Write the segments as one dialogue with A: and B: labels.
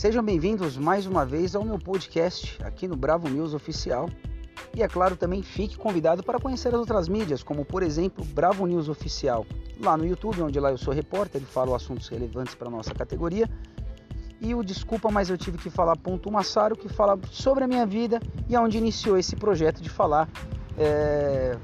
A: Sejam bem-vindos mais uma vez ao meu podcast aqui no Bravo News Oficial. E é claro, também fique convidado para conhecer as outras mídias, como por exemplo Bravo News Oficial, lá no YouTube, onde lá eu sou repórter e falo assuntos relevantes para a nossa categoria. E o Desculpa, mas eu tive que falar ponto Massaro, que fala sobre a minha vida e aonde iniciou esse projeto de falar, é,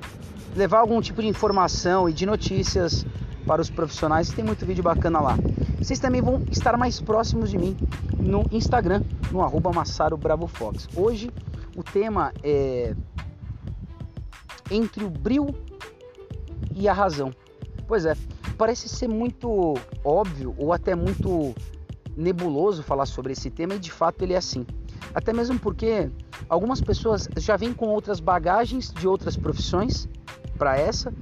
A: levar algum tipo de informação e de notícias para os profissionais. Tem muito vídeo bacana lá. Vocês também vão estar mais próximos de mim no Instagram, no arroba Massaro Bravo Fox. Hoje o tema é entre o bril e a razão. Pois é, parece ser muito óbvio ou até muito nebuloso falar sobre esse tema e de fato ele é assim. Até mesmo porque algumas pessoas já vêm com outras bagagens de outras profissões para essa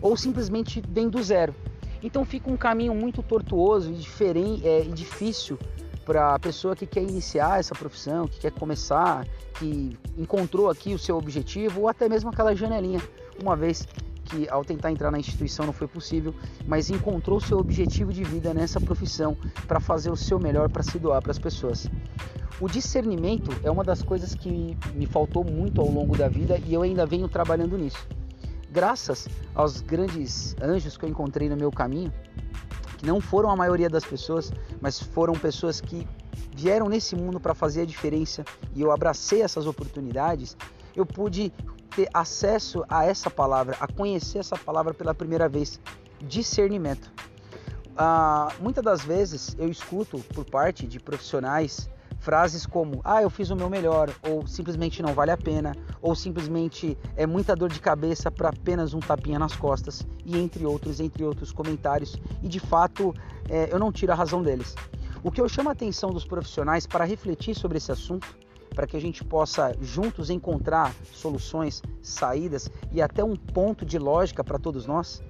A: ou simplesmente vêm do zero. Então fica um caminho muito tortuoso e diferente, é, difícil para a pessoa que quer iniciar essa profissão, que quer começar, que encontrou aqui o seu objetivo ou até mesmo aquela janelinha, uma vez que ao tentar entrar na instituição não foi possível, mas encontrou seu objetivo de vida nessa profissão para fazer o seu melhor para se doar para as pessoas. O discernimento é uma das coisas que me faltou muito ao longo da vida e eu ainda venho trabalhando nisso. Graças aos grandes anjos que eu encontrei no meu caminho, que não foram a maioria das pessoas, mas foram pessoas que vieram nesse mundo para fazer a diferença e eu abracei essas oportunidades, eu pude ter acesso a essa palavra, a conhecer essa palavra pela primeira vez, discernimento. Ah, muitas das vezes eu escuto por parte de profissionais frases como ah eu fiz o meu melhor ou simplesmente não vale a pena ou simplesmente é muita dor de cabeça para apenas um tapinha nas costas e entre outros entre outros comentários. E de fato é, eu não tiro a razão deles. O que eu chamo a atenção dos profissionais para refletir sobre esse assunto para que a gente possa juntos encontrar soluções, saídas e até um ponto de lógica para todos nós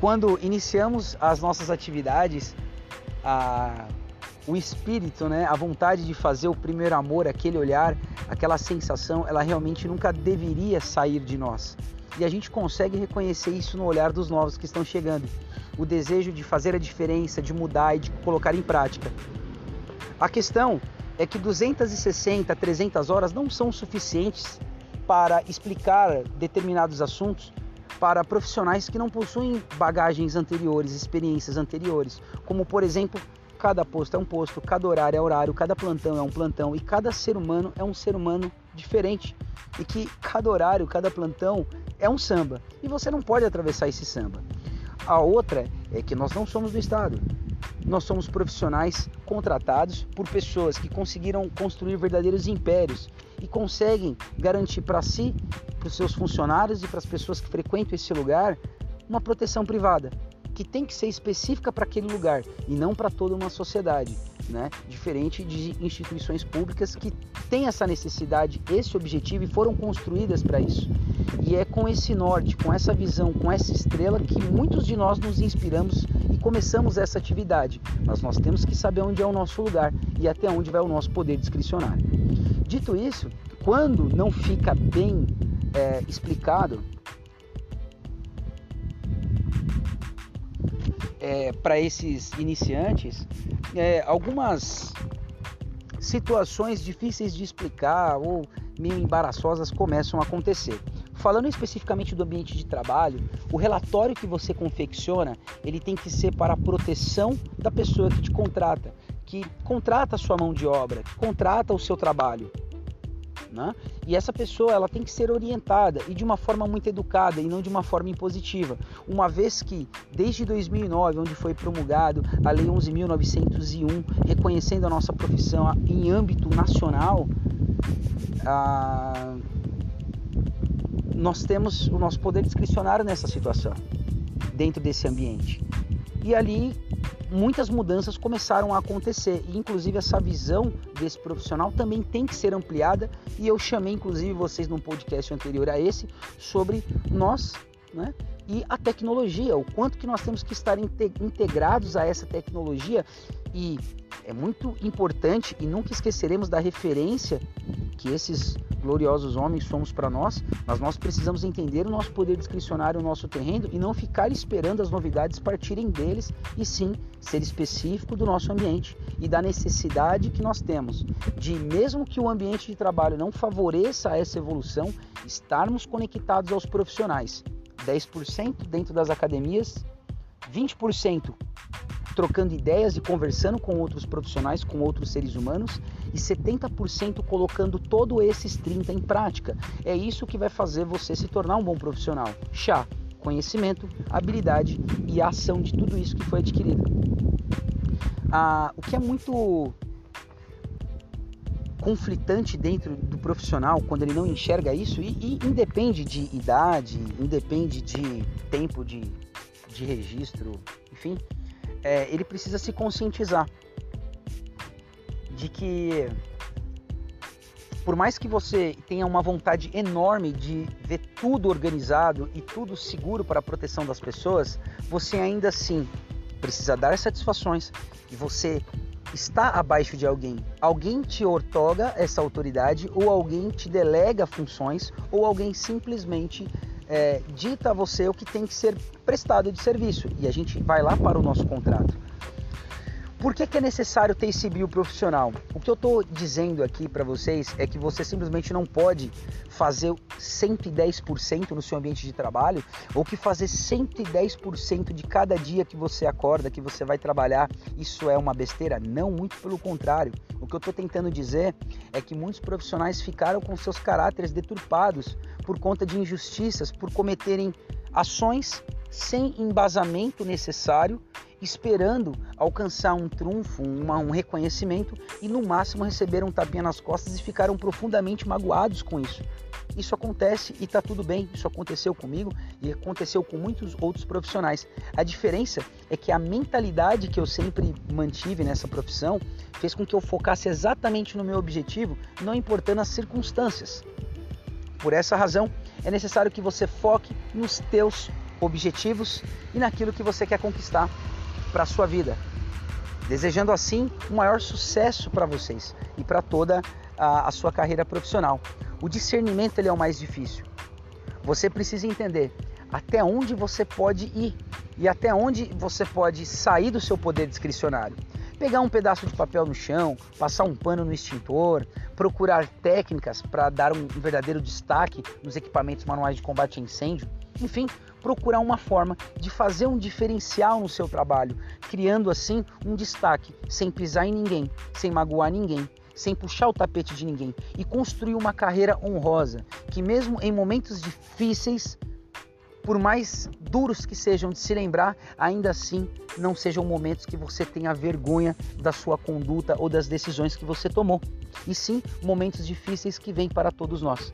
A: quando iniciamos as nossas atividades, a, o espírito, né, a vontade de fazer o primeiro amor, aquele olhar, aquela sensação, ela realmente nunca deveria sair de nós. E a gente consegue reconhecer isso no olhar dos novos que estão chegando. O desejo de fazer a diferença, de mudar e de colocar em prática. A questão é que 260, 300 horas não são suficientes para explicar determinados assuntos para profissionais que não possuem bagagens anteriores, experiências anteriores, como por exemplo, cada posto é um posto, cada horário é horário, cada plantão é um plantão e cada ser humano é um ser humano diferente e que cada horário, cada plantão é um samba e você não pode atravessar esse samba. A outra é que nós não somos do Estado, nós somos profissionais contratados por pessoas que conseguiram construir verdadeiros impérios e conseguem garantir para si, para os seus funcionários e para as pessoas que frequentam esse lugar uma proteção privada que tem que ser específica para aquele lugar e não para toda uma sociedade, né? Diferente de instituições públicas que têm essa necessidade, esse objetivo e foram construídas para isso. E é com esse norte, com essa visão, com essa estrela que muitos de nós nos inspiramos e começamos essa atividade. Mas nós temos que saber onde é o nosso lugar e até onde vai o nosso poder discricionário. Dito isso, quando não fica bem é, explicado é, para esses iniciantes, é, algumas situações difíceis de explicar ou meio embaraçosas começam a acontecer. Falando especificamente do ambiente de trabalho, o relatório que você confecciona, ele tem que ser para a proteção da pessoa que te contrata que contrata a sua mão de obra, que contrata o seu trabalho. Né? E essa pessoa ela tem que ser orientada e de uma forma muito educada e não de uma forma impositiva. Uma vez que desde 2009, onde foi promulgado a Lei 11.901, reconhecendo a nossa profissão em âmbito nacional, ah, nós temos o nosso poder discricionário nessa situação, dentro desse ambiente. E ali muitas mudanças começaram a acontecer, e inclusive essa visão desse profissional também tem que ser ampliada, e eu chamei inclusive vocês num podcast anterior a esse sobre nós, né? E a tecnologia, o quanto que nós temos que estar integrados a essa tecnologia e é muito importante e nunca esqueceremos da referência que esses gloriosos homens somos para nós, mas nós precisamos entender o nosso poder discricionário, o nosso terreno e não ficar esperando as novidades partirem deles, e sim ser específico do nosso ambiente e da necessidade que nós temos de, mesmo que o ambiente de trabalho não favoreça essa evolução, estarmos conectados aos profissionais. 10% dentro das academias, 20% trocando ideias e conversando com outros profissionais, com outros seres humanos, e 70% colocando todo esses 30 em prática. É isso que vai fazer você se tornar um bom profissional. Chá, conhecimento, habilidade e ação de tudo isso que foi adquirido. Ah, o que é muito conflitante dentro do profissional quando ele não enxerga isso e, e independe de idade, independe de tempo de, de registro, enfim, é, ele precisa se conscientizar de que por mais que você tenha uma vontade enorme de ver tudo organizado e tudo seguro para a proteção das pessoas, você ainda assim precisa dar satisfações e você está abaixo de alguém. Alguém te ortoga essa autoridade ou alguém te delega funções ou alguém simplesmente é, dita a você o que tem que ser prestado de serviço e a gente vai lá para o nosso contrato. Por que, que é necessário ter esse bio profissional? O que eu estou dizendo aqui para vocês é que você simplesmente não pode fazer 110% no seu ambiente de trabalho ou que fazer 110% de cada dia que você acorda, que você vai trabalhar, isso é uma besteira? Não, muito pelo contrário. O que eu estou tentando dizer é que muitos profissionais ficaram com seus caráteres deturpados por conta de injustiças, por cometerem ações sem embasamento necessário, esperando alcançar um trunfo, uma, um reconhecimento e no máximo receberam um tapinha nas costas e ficaram profundamente magoados com isso. Isso acontece e está tudo bem. Isso aconteceu comigo e aconteceu com muitos outros profissionais. A diferença é que a mentalidade que eu sempre mantive nessa profissão fez com que eu focasse exatamente no meu objetivo, não importando as circunstâncias. Por essa razão, é necessário que você foque nos teus objetivos e naquilo que você quer conquistar para a sua vida. Desejando assim um maior sucesso para vocês e para toda a, a, sua carreira profissional. O discernimento ele é o mais difícil. Você precisa entender até onde você pode ir e até onde você pode sair do seu poder discricionário pegar um pedaço de papel no chão, passar um pano no extintor, procurar técnicas para dar um verdadeiro destaque nos equipamentos manuais de combate a incêndio, enfim, procurar uma forma de fazer um diferencial no seu trabalho, criando assim um destaque, sem pisar em ninguém, sem magoar ninguém, sem puxar o tapete de ninguém e construir uma carreira honrosa, que mesmo em momentos difíceis por mais duros que sejam de se lembrar, ainda assim não sejam momentos que você tenha vergonha da sua conduta ou das decisões que você tomou, e sim momentos difíceis que vêm para todos nós.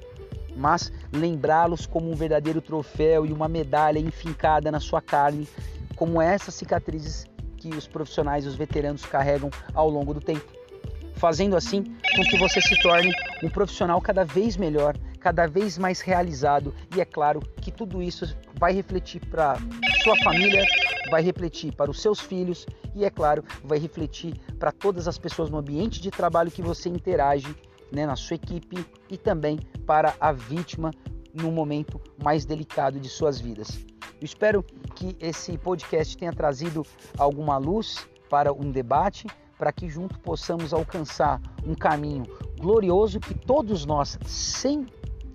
A: Mas lembrá-los como um verdadeiro troféu e uma medalha enfincada na sua carne, como essas cicatrizes que os profissionais e os veteranos carregam ao longo do tempo. Fazendo assim com que você se torne um profissional cada vez melhor, cada vez mais realizado e é claro que tudo isso vai refletir para sua família, vai refletir para os seus filhos e é claro, vai refletir para todas as pessoas no ambiente de trabalho que você interage, né, na sua equipe e também para a vítima no momento mais delicado de suas vidas. Eu espero que esse podcast tenha trazido alguma luz para um debate, para que junto possamos alcançar um caminho glorioso que todos nós, sem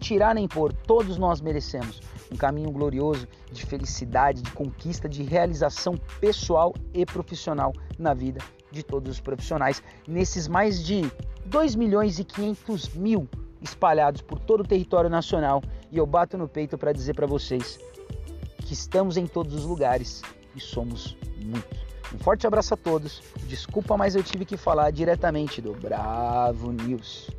A: tirar nem pôr, todos nós merecemos um caminho glorioso de felicidade, de conquista, de realização pessoal e profissional na vida de todos os profissionais, nesses mais de 2 milhões e 500 mil espalhados por todo o território nacional. E eu bato no peito para dizer para vocês que estamos em todos os lugares e somos muitos. Um forte abraço a todos. Desculpa, mas eu tive que falar diretamente do Bravo News.